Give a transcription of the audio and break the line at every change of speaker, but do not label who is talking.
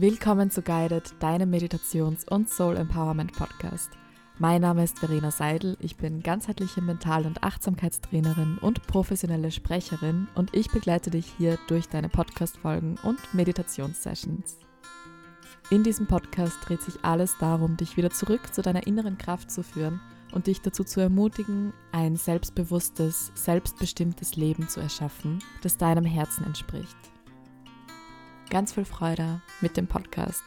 Willkommen zu Guided, deinem Meditations- und Soul Empowerment Podcast. Mein Name ist Verena Seidel, ich bin ganzheitliche Mental- und Achtsamkeitstrainerin und professionelle Sprecherin und ich begleite dich hier durch deine Podcast-Folgen und Meditationssessions. In diesem Podcast dreht sich alles darum, dich wieder zurück zu deiner inneren Kraft zu führen und dich dazu zu ermutigen, ein selbstbewusstes, selbstbestimmtes Leben zu erschaffen, das deinem Herzen entspricht. Ganz viel Freude mit dem Podcast.